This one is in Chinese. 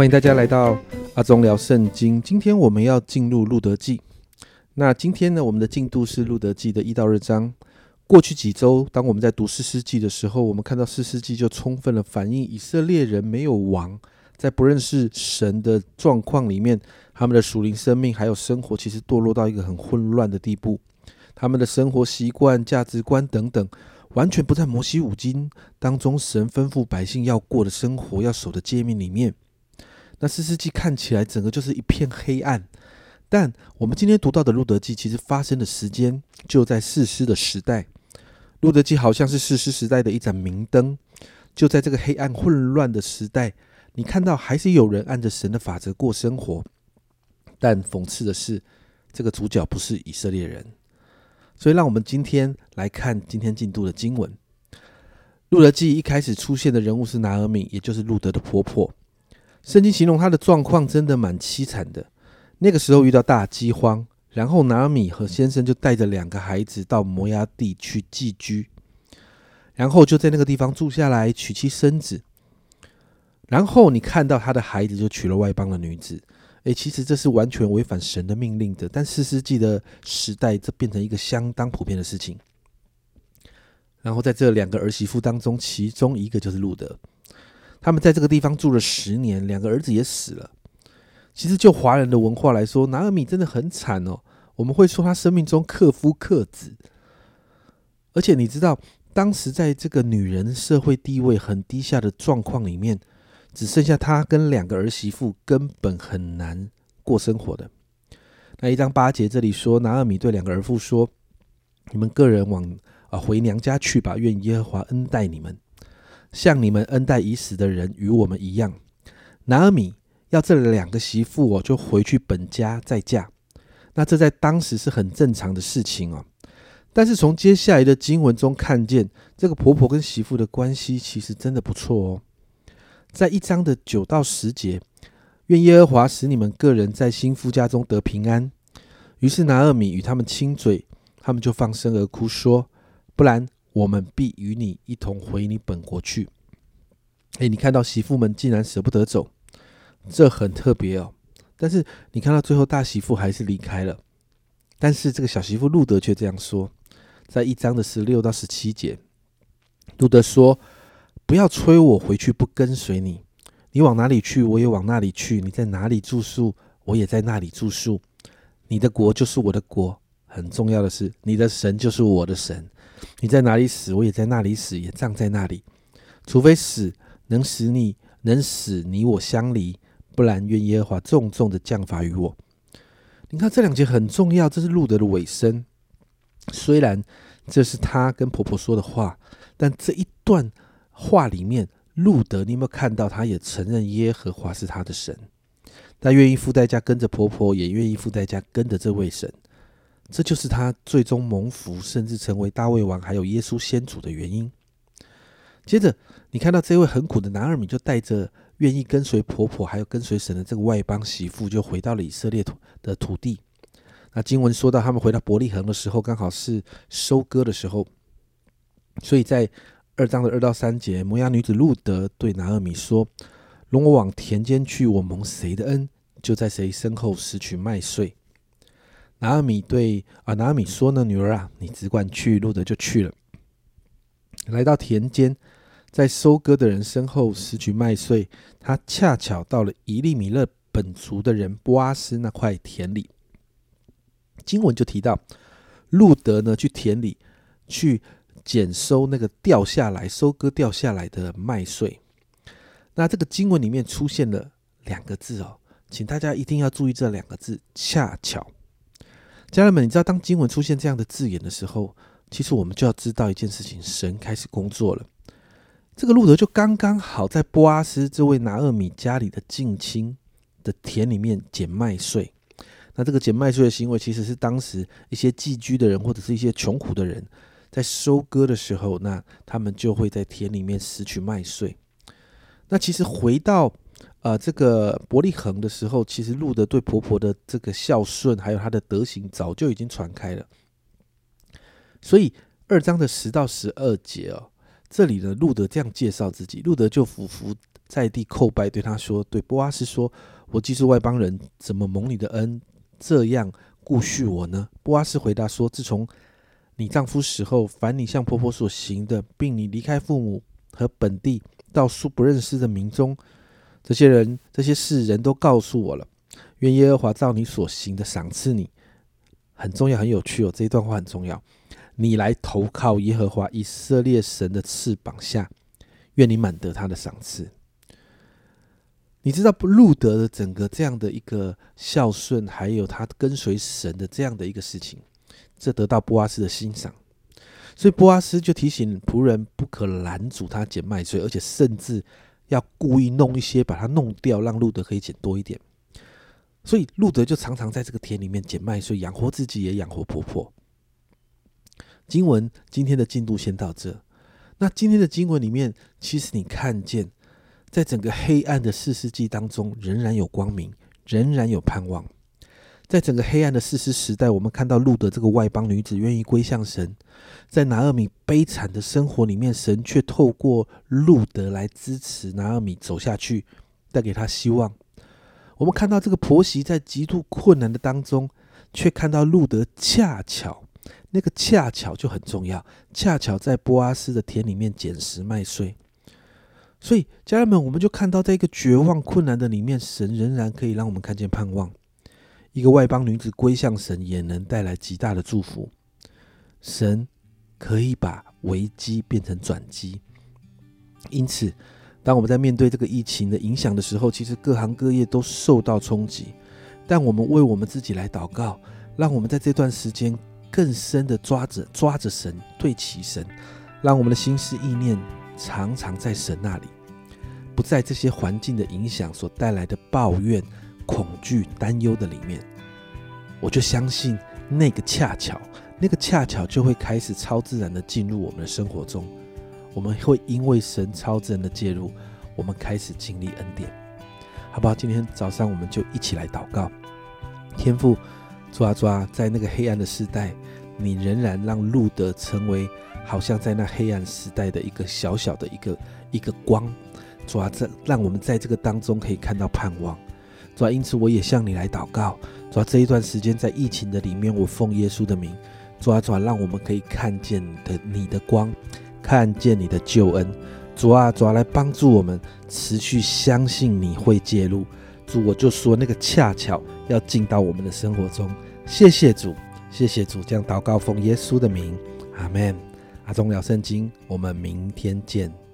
欢迎大家来到阿忠聊圣经。今天我们要进入路德记。那今天呢，我们的进度是路德记的一到二章。过去几周，当我们在读四世纪的时候，我们看到四世纪就充分了反映以色列人没有王，在不认识神的状况里面，他们的属灵生命还有生活，其实堕落到一个很混乱的地步。他们的生活习惯、价值观等等，完全不在摩西五经当中神吩咐百姓要过的生活、要守的诫命里面。那四世纪看起来整个就是一片黑暗，但我们今天读到的路德记，其实发生的时间就在四师的时代。路德记好像是四师时代的一盏明灯，就在这个黑暗混乱的时代，你看到还是有人按着神的法则过生活。但讽刺的是，这个主角不是以色列人。所以，让我们今天来看今天进度的经文。路德记一开始出现的人物是拿尔米，也就是路德的婆婆。圣经形容他的状况真的蛮凄惨的。那个时候遇到大饥荒，然后拿米和先生就带着两个孩子到摩崖地去寄居，然后就在那个地方住下来，娶妻生子。然后你看到他的孩子就娶了外邦的女子。诶，其实这是完全违反神的命令的。但四世纪的时代，这变成一个相当普遍的事情。然后在这两个儿媳妇当中，其中一个就是路德。他们在这个地方住了十年，两个儿子也死了。其实就华人的文化来说，拿尔米真的很惨哦。我们会说他生命中克夫克子。而且你知道，当时在这个女人社会地位很低下的状况里面。只剩下他跟两个儿媳妇，根本很难过生活的。那一张八节这里说，拿尔米对两个儿妇说：“你们个人往啊回娘家去吧，愿耶和华恩待你们，像你们恩待已死的人与我们一样。”拿尔米要这两个媳妇哦，就回去本家再嫁。那这在当时是很正常的事情哦。但是从接下来的经文中看见，这个婆婆跟媳妇的关系其实真的不错哦。在一章的九到十节，愿耶和华使你们个人在新夫家中得平安。于是拿二米与他们亲嘴，他们就放声而哭，说：“不然，我们必与你一同回你本国去。”哎，你看到媳妇们竟然舍不得走，这很特别哦。但是你看到最后大媳妇还是离开了，但是这个小媳妇路德却这样说，在一章的十六到十七节，路德说。不要催我回去，不跟随你。你往哪里去，我也往那里去；你在哪里住宿，我也在那里住宿。你的国就是我的国。很重要的是，你的神就是我的神。你在哪里死，我也在那里死，也葬在那里。除非死能使你能使你我相离，不然愿耶和华重重的降罚于我。你看这两节很重要，这是路德的尾声。虽然这是他跟婆婆说的话，但这一段。话里面，路德，你有没有看到？他也承认耶和华是他的神，他愿意付代价跟着婆婆，也愿意付代价跟着这位神。这就是他最终蒙福，甚至成为大卫王，还有耶稣先祖的原因。接着，你看到这位很苦的拿尔米，就带着愿意跟随婆婆，还有跟随神的这个外邦媳妇，就回到了以色列土的土地。那经文说到，他们回到伯利恒的时候，刚好是收割的时候，所以在。二章的二到三节，摩押女子路德对拿尔米说：“容我往田间去，我蒙谁的恩，就在谁身后拾取麦穗。”拿尔米对啊拿尔米说呢：“女儿啊，你只管去。”路德就去了，来到田间，在收割的人身后拾取麦穗。他恰巧到了伊利米勒本族的人波阿斯那块田里。经文就提到，路德呢去田里去。捡收那个掉下来、收割掉下来的麦穗。那这个经文里面出现了两个字哦，请大家一定要注意这两个字“恰巧”。家人们，你知道当经文出现这样的字眼的时候，其实我们就要知道一件事情：神开始工作了。这个路德就刚刚好在波阿斯这位拿厄米家里的近亲的田里面捡麦穗。那这个捡麦穗的行为，其实是当时一些寄居的人或者是一些穷苦的人。在收割的时候，那他们就会在田里面拾取麦穗。那其实回到呃这个伯利恒的时候，其实路德对婆婆的这个孝顺，还有他的德行，早就已经传开了。所以二章的十到十二节哦，这里呢，路德这样介绍自己：路德就俯伏在地叩拜，对他说：“对波阿斯说，我既是外邦人，怎么蒙你的恩这样顾恤我呢？”波阿斯回答说：“自从你丈夫死后，凡你向婆婆所行的，并你离开父母和本地，到素不认识的民中，这些人这些事人都告诉我了。愿耶和华照你所行的赏赐你。很重要，很有趣哦，这一段话很重要。你来投靠耶和华以色列神的翅膀下，愿你满得他的赏赐。”你知道？路德的整个这样的一个孝顺，还有他跟随神的这样的一个事情，这得到波阿斯的欣赏，所以波阿斯就提醒仆人不可拦阻他捡麦穗，而且甚至要故意弄一些把它弄掉，让路德可以捡多一点。所以路德就常常在这个田里面捡麦穗，养活自己，也养活婆婆。经文今天的进度先到这。那今天的经文里面，其实你看见。在整个黑暗的四世纪当中，仍然有光明，仍然有盼望。在整个黑暗的四世时代，我们看到路德这个外邦女子愿意归向神。在拿尔米悲惨的生活里面，神却透过路德来支持拿尔米走下去，带给他希望。我们看到这个婆媳在极度困难的当中，却看到路德恰巧，那个恰巧就很重要，恰巧在波阿斯的田里面捡拾麦穗。所以，家人们，我们就看到，在一个绝望困难的里面，神仍然可以让我们看见盼望。一个外邦女子归向神，也能带来极大的祝福。神可以把危机变成转机。因此，当我们在面对这个疫情的影响的时候，其实各行各业都受到冲击。但我们为我们自己来祷告，让我们在这段时间更深的抓着抓着神，对齐神，让我们的心思意念。常常在神那里，不在这些环境的影响所带来的抱怨、恐惧、担忧的里面，我就相信那个恰巧，那个恰巧就会开始超自然的进入我们的生活中。我们会因为神超自然的介入，我们开始经历恩典，好不好？今天早上我们就一起来祷告，天父抓抓，在那个黑暗的时代，你仍然让路德成为。好像在那黑暗时代的一个小小的一个一个光，主啊，这让我们在这个当中可以看到盼望，主啊，因此我也向你来祷告，主啊，这一段时间在疫情的里面，我奉耶稣的名，主啊，主啊，让我们可以看见的你的光，看见你的救恩，主啊，主啊，来帮助我们持续相信你会介入，主，我就说那个恰巧要进到我们的生活中，谢谢主，谢谢主，这样祷告奉耶稣的名，阿门。阿忠聊圣经，我们明天见。